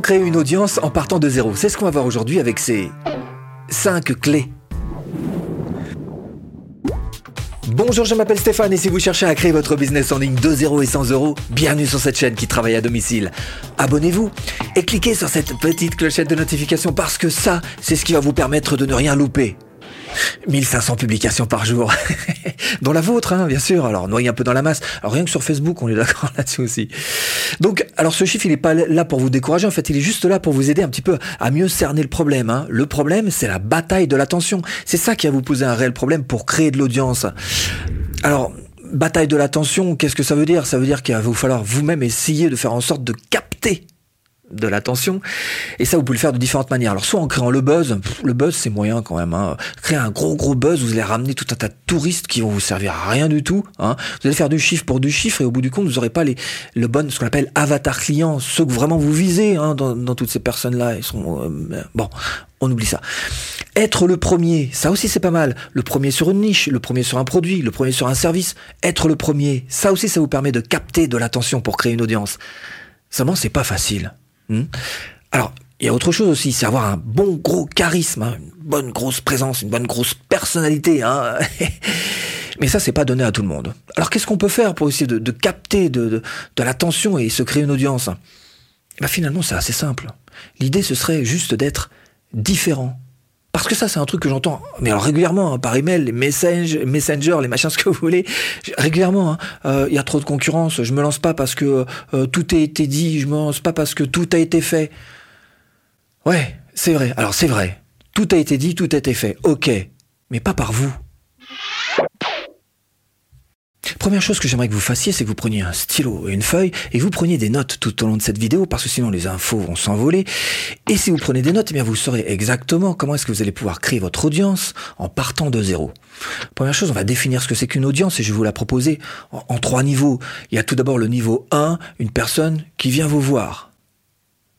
Créer une audience en partant de zéro? C'est ce qu'on va voir aujourd'hui avec ces 5 clés. Bonjour, je m'appelle Stéphane et si vous cherchez à créer votre business en ligne de 0 et 100 euros, bienvenue sur cette chaîne qui travaille à domicile. Abonnez-vous et cliquez sur cette petite clochette de notification parce que ça, c'est ce qui va vous permettre de ne rien louper. 1500 publications par jour, dont la vôtre, hein, bien sûr. Alors, noyez un peu dans la masse. Alors, rien que sur Facebook, on est d'accord là-dessus aussi. Donc, alors ce chiffre, il n'est pas là pour vous décourager. En fait, il est juste là pour vous aider un petit peu à mieux cerner le problème. Hein. Le problème, c'est la bataille de l'attention. C'est ça qui va vous poser un réel problème pour créer de l'audience. Alors, bataille de l'attention, qu'est-ce que ça veut dire? Ça veut dire qu'il va vous falloir vous-même essayer de faire en sorte de capter de l'attention. Et ça, vous pouvez le faire de différentes manières. Alors, soit en créant le buzz, le buzz c'est moyen quand même. Hein. Créer un gros gros buzz, vous allez ramener tout un tas de touristes qui vont vous servir à rien du tout. Hein. Vous allez faire du chiffre pour du chiffre et au bout du compte, vous n'aurez pas les, le bon, ce qu'on appelle avatar client, ceux que vraiment vous visez hein, dans, dans, toutes ces personnes-là. Ils sont euh, bon, on oublie ça. Être le premier, ça aussi c'est pas mal. Le premier sur une niche, le premier sur un produit, le premier sur un service. Être le premier, ça aussi ça vous permet de capter de l'attention pour créer une audience. Seulement c'est pas facile. Hmm. Alors, il y a autre chose aussi, c'est avoir un bon gros charisme, hein, une bonne grosse présence, une bonne grosse personnalité. Hein. Mais ça, c'est pas donné à tout le monde. Alors, qu'est-ce qu'on peut faire pour essayer de, capter de, l'attention et se créer une audience? Bah, Finalement, c'est assez simple. L'idée, ce serait juste d'être différent. Parce que ça, c'est un truc que j'entends, mais alors régulièrement, hein, par email, les messages, messenger, les machins, ce que vous voulez, régulièrement, il hein, euh, y a trop de concurrence, je me lance pas parce que euh, tout a été dit, je me lance pas parce que tout a été fait. Ouais, c'est vrai. Alors c'est vrai, tout a été dit, tout a été fait. Ok, mais pas par vous. Première chose que j'aimerais que vous fassiez, c'est que vous preniez un stylo et une feuille et vous preniez des notes tout au long de cette vidéo parce que sinon les infos vont s'envoler. Et si vous prenez des notes, eh bien vous saurez exactement comment est-ce que vous allez pouvoir créer votre audience en partant de zéro. Première chose, on va définir ce que c'est qu'une audience et je vais vous la proposer en, trois niveaux. Il y a tout d'abord le niveau 1, une personne qui vient vous voir.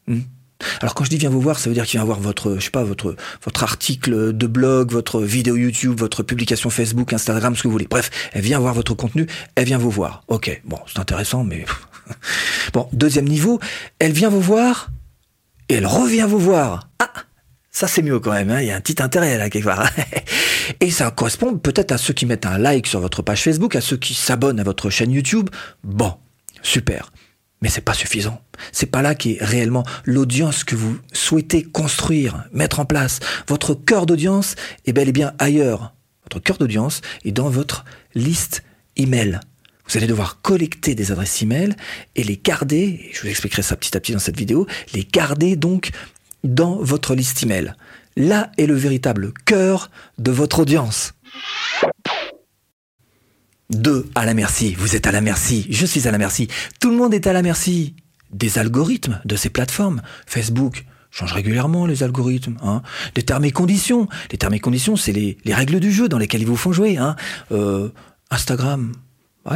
Hmm? Alors quand je dis viens vous voir, ça veut dire qu'il vient voir votre, je votre article de blog, votre vidéo YouTube, votre publication Facebook, Instagram, ce que vous voulez. Bref, elle vient voir votre contenu, elle vient vous voir. Ok, bon, c'est intéressant, mais bon. Deuxième niveau, elle vient vous voir et elle revient vous voir. Ah, ça c'est mieux quand même. Hein. Il y a un petit intérêt là quelque part. et ça correspond peut-être à ceux qui mettent un like sur votre page Facebook, à ceux qui s'abonnent à votre chaîne YouTube. Bon, super. Mais c'est pas suffisant. C'est pas là qui est réellement l'audience que vous souhaitez construire, mettre en place. Votre cœur d'audience est bel et bien ailleurs. Votre cœur d'audience est dans votre liste email. Vous allez devoir collecter des adresses email et les garder, je vous expliquerai ça petit à petit dans cette vidéo, les garder donc dans votre liste email. Là est le véritable cœur de votre audience. Deux, à la merci. Vous êtes à la merci. Je suis à la merci. Tout le monde est à la merci des algorithmes de ces plateformes. Facebook change régulièrement les algorithmes. Hein. Des termes et conditions. Les termes et conditions, c'est les, règles du jeu dans lesquelles ils vous font jouer. Hein. Euh, Instagram,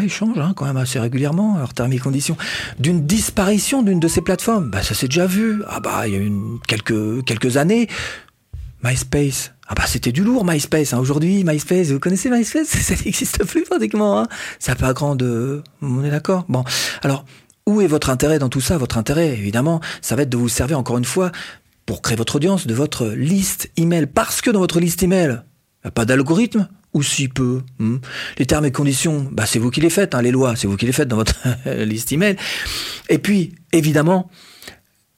ils changent hein, quand même assez régulièrement leurs termes et conditions. D'une disparition d'une de ces plateformes, bah ça s'est déjà vu. Ah bah il y a quelques années, MySpace. Ah bah c'était du lourd MySpace. Hein. Aujourd'hui, MySpace, vous connaissez MySpace? Ça n'existe plus pratiquement. Hein. Ça pas grand de... On est d'accord? Bon, alors, où est votre intérêt dans tout ça? Votre intérêt, évidemment, ça va être de vous servir encore une fois pour créer votre audience de votre liste email. Parce que dans votre liste email, il n'y a pas d'algorithme ou si peu. Hmm? les termes et conditions, bah c'est vous qui les faites. Hein, les lois, c'est vous qui les faites dans votre liste email. Et puis, évidemment,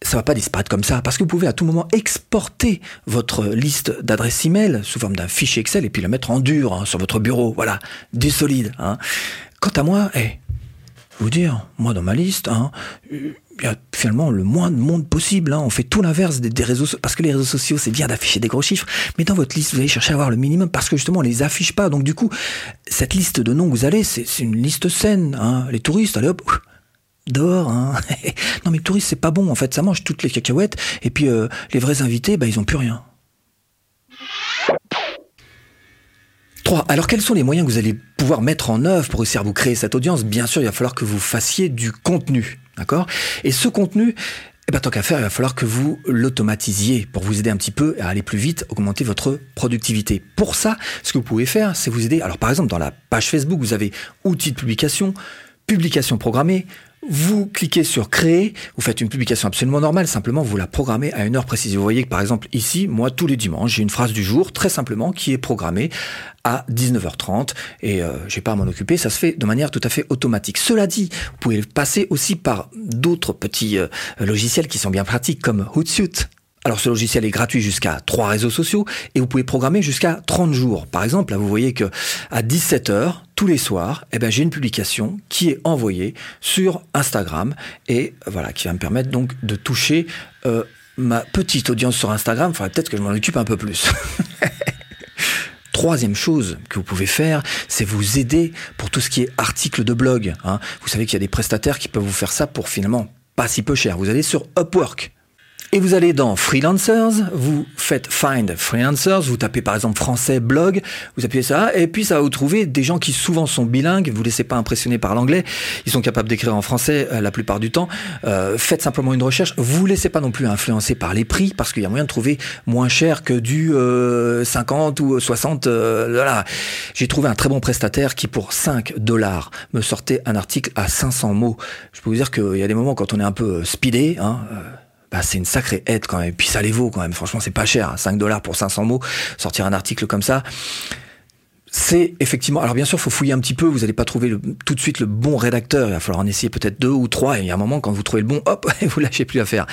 ça va pas disparaître comme ça, parce que vous pouvez à tout moment exporter votre liste d'adresses email sous forme d'un fichier Excel et puis la mettre en dur hein, sur votre bureau, voilà, du solide. Hein. Quant à moi, eh, vous dire, moi dans ma liste, hein, il y a finalement le moins de monde possible. On fait tout l'inverse des, réseaux sociaux, parce que les réseaux sociaux, c'est bien d'afficher des gros chiffres, mais dans votre liste, vous allez chercher à avoir le minimum, parce que justement, on les affiche pas. Donc du coup, cette liste de noms que vous allez, c'est une liste saine. Les touristes, allez hop, dehors. Hein. non mais touristes c'est pas bon en fait, ça mange toutes les cacahuètes et puis euh, les vrais invités, bah, ils ont plus rien. 3. Alors quels sont les moyens que vous allez pouvoir mettre en œuvre pour réussir à vous créer cette audience? Bien sûr, il va falloir que vous fassiez du contenu, Et ce contenu, eh ben, tant qu'à faire, il va falloir que vous l'automatisiez pour vous aider un petit peu à aller plus vite, augmenter votre productivité. Pour ça, ce que vous pouvez faire, c'est vous aider. Alors par exemple, dans la page Facebook, vous avez outils de publication, publication programmée, vous cliquez sur créer, vous faites une publication absolument normale, simplement vous la programmez à une heure précise. Vous voyez que par exemple ici, moi tous les dimanches, j'ai une phrase du jour très simplement qui est programmée à 19h30 et euh, j'ai pas à m'en occuper, ça se fait de manière tout à fait automatique. Cela dit, vous pouvez passer aussi par d'autres petits euh, logiciels qui sont bien pratiques comme Hootsuite alors ce logiciel est gratuit jusqu'à trois réseaux sociaux et vous pouvez programmer jusqu'à 30 jours. Par exemple, là vous voyez que à 17h tous les soirs, eh ben, j'ai une publication qui est envoyée sur Instagram et voilà qui va me permettre donc de toucher euh, ma petite audience sur Instagram. Il faudrait peut-être que je m'en occupe un peu plus. Troisième chose que vous pouvez faire, c'est vous aider pour tout ce qui est article de blog. Hein. Vous savez qu'il y a des prestataires qui peuvent vous faire ça pour finalement pas si peu cher. Vous allez sur Upwork. Et vous allez dans Freelancers, vous faites Find Freelancers, vous tapez par exemple français blog, vous appuyez ça, et puis ça va vous trouver des gens qui souvent sont bilingues, vous laissez pas impressionner par l'anglais, ils sont capables d'écrire en français euh, la plupart du temps. Euh, faites simplement une recherche, vous laissez pas non plus influencer par les prix, parce qu'il y a moyen de trouver moins cher que du 50 euh, ou 60 dollars. J'ai trouvé un très bon prestataire qui pour 5 dollars me sortait un article à 500 mots. Je peux vous dire qu'il y a des moments quand on est un peu speedé, hein, bah, c'est une sacrée aide quand même. Et puis ça les vaut quand même. Franchement, c'est pas cher. 5 hein. dollars pour 500 mots. Sortir un article comme ça. C'est effectivement. Alors bien sûr, faut fouiller un petit peu. Vous n'allez pas trouver tout de suite le bon rédacteur. Il va falloir en essayer peut-être deux ou trois. Et il y a un moment, quand vous trouvez le bon, hop, vous lâchez plus à faire.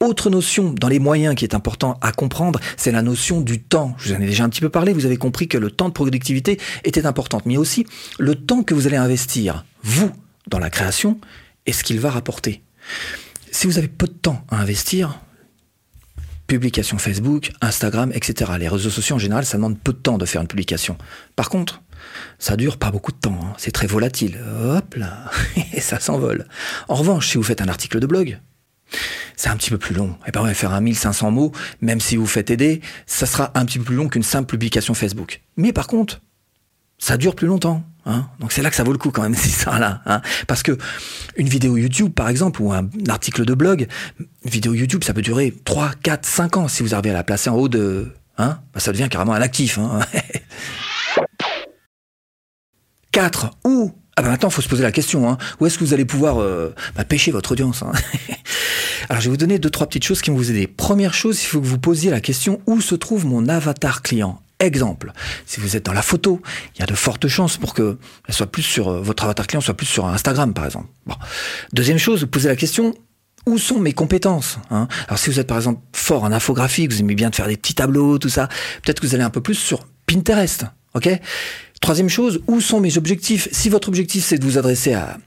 Autre notion dans les moyens qui est important à comprendre, c'est la notion du temps. Je vous en ai déjà un petit peu parlé. Vous avez compris que le temps de productivité était important, mais aussi le temps que vous allez investir, vous, dans la création, et ce qu'il va rapporter si vous avez peu de temps à investir, publication Facebook, Instagram, etc. Les réseaux sociaux en général, ça demande peu de temps de faire une publication. Par contre, ça dure pas beaucoup de temps, hein. c'est très volatile. Hop là, et ça s'envole. En revanche, si vous faites un article de blog, c'est un petit peu plus long. Et ben, on va faire un 1500 mots, même si vous faites aider, ça sera un petit peu plus long qu'une simple publication Facebook. Mais par contre, ça dure plus longtemps. Hein Donc c'est là que ça vaut le coup quand même, c'est ça là. Parce que une vidéo YouTube par exemple ou un article de blog, une vidéo YouTube ça peut durer 3, 4, 5 ans si vous arrivez à la placer en haut de... Hein bah, ça devient carrément un actif. Hein 4 ou... Ah bah maintenant, il faut se poser la question, hein. où est-ce que vous allez pouvoir euh, bah, pêcher votre audience hein Alors, je vais vous donner deux, trois petites choses qui vont vous aider. Première chose, il faut que vous posiez la question, où se trouve mon avatar client? Exemple, si vous êtes dans la photo, il y a de fortes chances pour que soit plus sur euh, votre avatar client soit plus sur Instagram par exemple. Deuxième chose, vous posez la question où sont mes compétences hein? Alors si vous êtes par exemple fort en infographie, vous aimez bien de faire des petits tableaux, tout ça, peut-être que vous allez un peu plus sur Pinterest. Ok? Troisième chose, où sont mes objectifs Si votre objectif c'est de vous adresser à,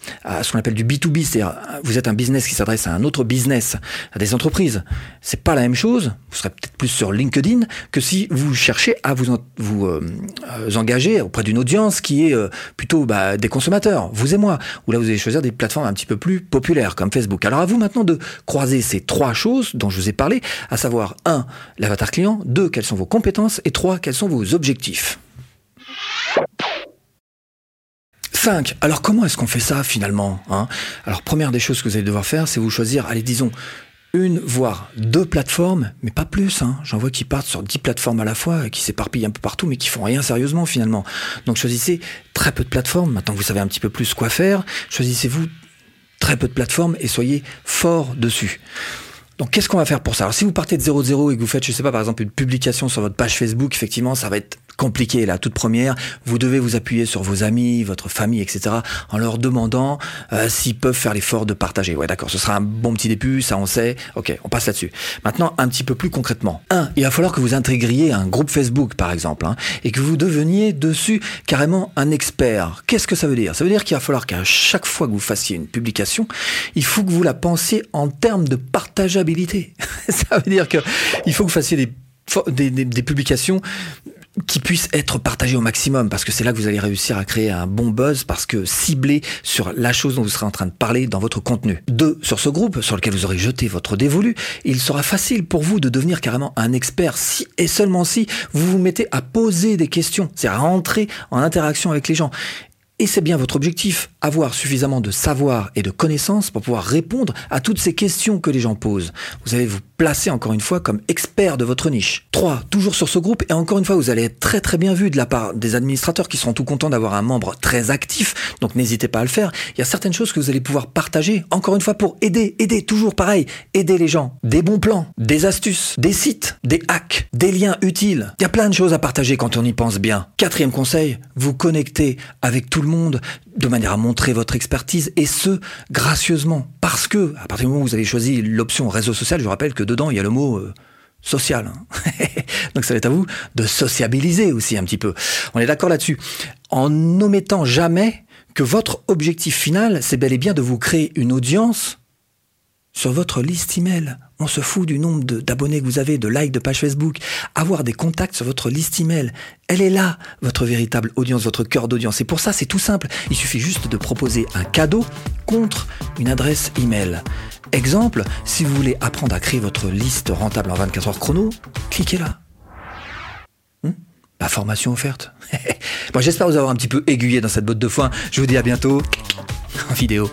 ce qu'on appelle du B2B, c'est-à-dire vous êtes un business qui s'adresse à un autre business, à des entreprises, c'est pas la même chose. Vous serez peut-être plus sur LinkedIn que si vous cherchez à vous, vous euh, engager auprès d'une audience qui est euh, plutôt bah, des consommateurs, vous et moi. Ou là vous allez choisir des plateformes un petit peu plus populaires comme Facebook. Alors à vous maintenant de croiser ces trois choses dont je vous ai parlé, à savoir un, l'avatar client, deux, quelles sont vos compétences et trois, quels sont vos objectifs. 5. Alors comment est-ce qu'on fait ça finalement hein? Alors première des choses que vous allez devoir faire, c'est vous choisir, allez disons, une voire deux plateformes, mais pas plus. Hein. J'en vois qui partent sur 10 plateformes à la fois, qui s'éparpillent un peu partout, mais qui font rien sérieusement finalement. Donc choisissez très peu de plateformes. Maintenant que vous savez un petit peu plus quoi faire, choisissez-vous très peu de plateformes et soyez fort dessus. Donc qu'est-ce qu'on va faire pour ça? Alors si vous partez de 0-0 et que vous faites, je sais pas, par exemple une publication sur votre page Facebook, effectivement, ça va être compliqué la toute première. Vous devez vous appuyer sur vos amis, votre famille, etc. en leur demandant euh, s'ils peuvent faire l'effort de partager. Ouais, d'accord, ce sera un bon petit début, ça on sait. Ok, on passe là-dessus. Maintenant, un petit peu plus concrètement. Un, il va falloir que vous intégriez un groupe Facebook, par exemple, hein, et que vous deveniez dessus carrément un expert. Qu'est-ce que ça veut dire? Ça veut dire qu'il va falloir qu'à chaque fois que vous fassiez une publication, il faut que vous la pensiez en termes de partageabilité. ça veut dire que il faut que vous fassiez des des, des, publications qui puisse être partagé au maximum parce que c'est là que vous allez réussir à créer un bon buzz parce que ciblé sur la chose dont vous serez en train de parler dans votre contenu. Deux, sur ce groupe sur lequel vous aurez jeté votre dévolu, il sera facile pour vous de devenir carrément un expert si et seulement si vous vous mettez à poser des questions, c'est à entrer en interaction avec les gens. Et c'est bien votre objectif, avoir suffisamment de savoir et de connaissances pour pouvoir répondre à toutes ces questions que les gens posent. Vous allez vous placer encore une fois comme expert de votre niche. 3. Toujours sur ce groupe, et encore une fois, vous allez être très très bien vu de la part des administrateurs qui seront tout contents d'avoir un membre très actif, donc n'hésitez pas à le faire. Il y a certaines choses que vous allez pouvoir partager, encore une fois, pour aider, aider, toujours pareil, aider les gens. Des bons plans, des astuces, des sites, des hacks, des liens utiles. Il y a plein de choses à partager quand on y pense bien. Quatrième conseil, vous connectez avec tout le monde de manière à montrer votre expertise et ce gracieusement parce que à partir du moment où vous avez choisi l'option réseau social, je rappelle que dedans il y a le mot euh, social. Hein. Donc ça va être à vous de sociabiliser aussi un petit peu. On est d'accord là-dessus. En omettant jamais que votre objectif final, c'est bel et bien de vous créer une audience sur votre liste email. On se fout du nombre d'abonnés que vous avez, de likes de page Facebook. Avoir des contacts sur votre liste email. Elle est là, votre véritable audience, votre cœur d'audience. Et pour ça, c'est tout simple. Il suffit juste de proposer un cadeau contre une adresse email. Exemple, si vous voulez apprendre à créer votre liste rentable en 24 heures chrono, cliquez là. Hmm? Formation offerte. bon, j'espère vous avoir un petit peu aiguillé dans cette botte de foin. Je vous dis à bientôt en vidéo.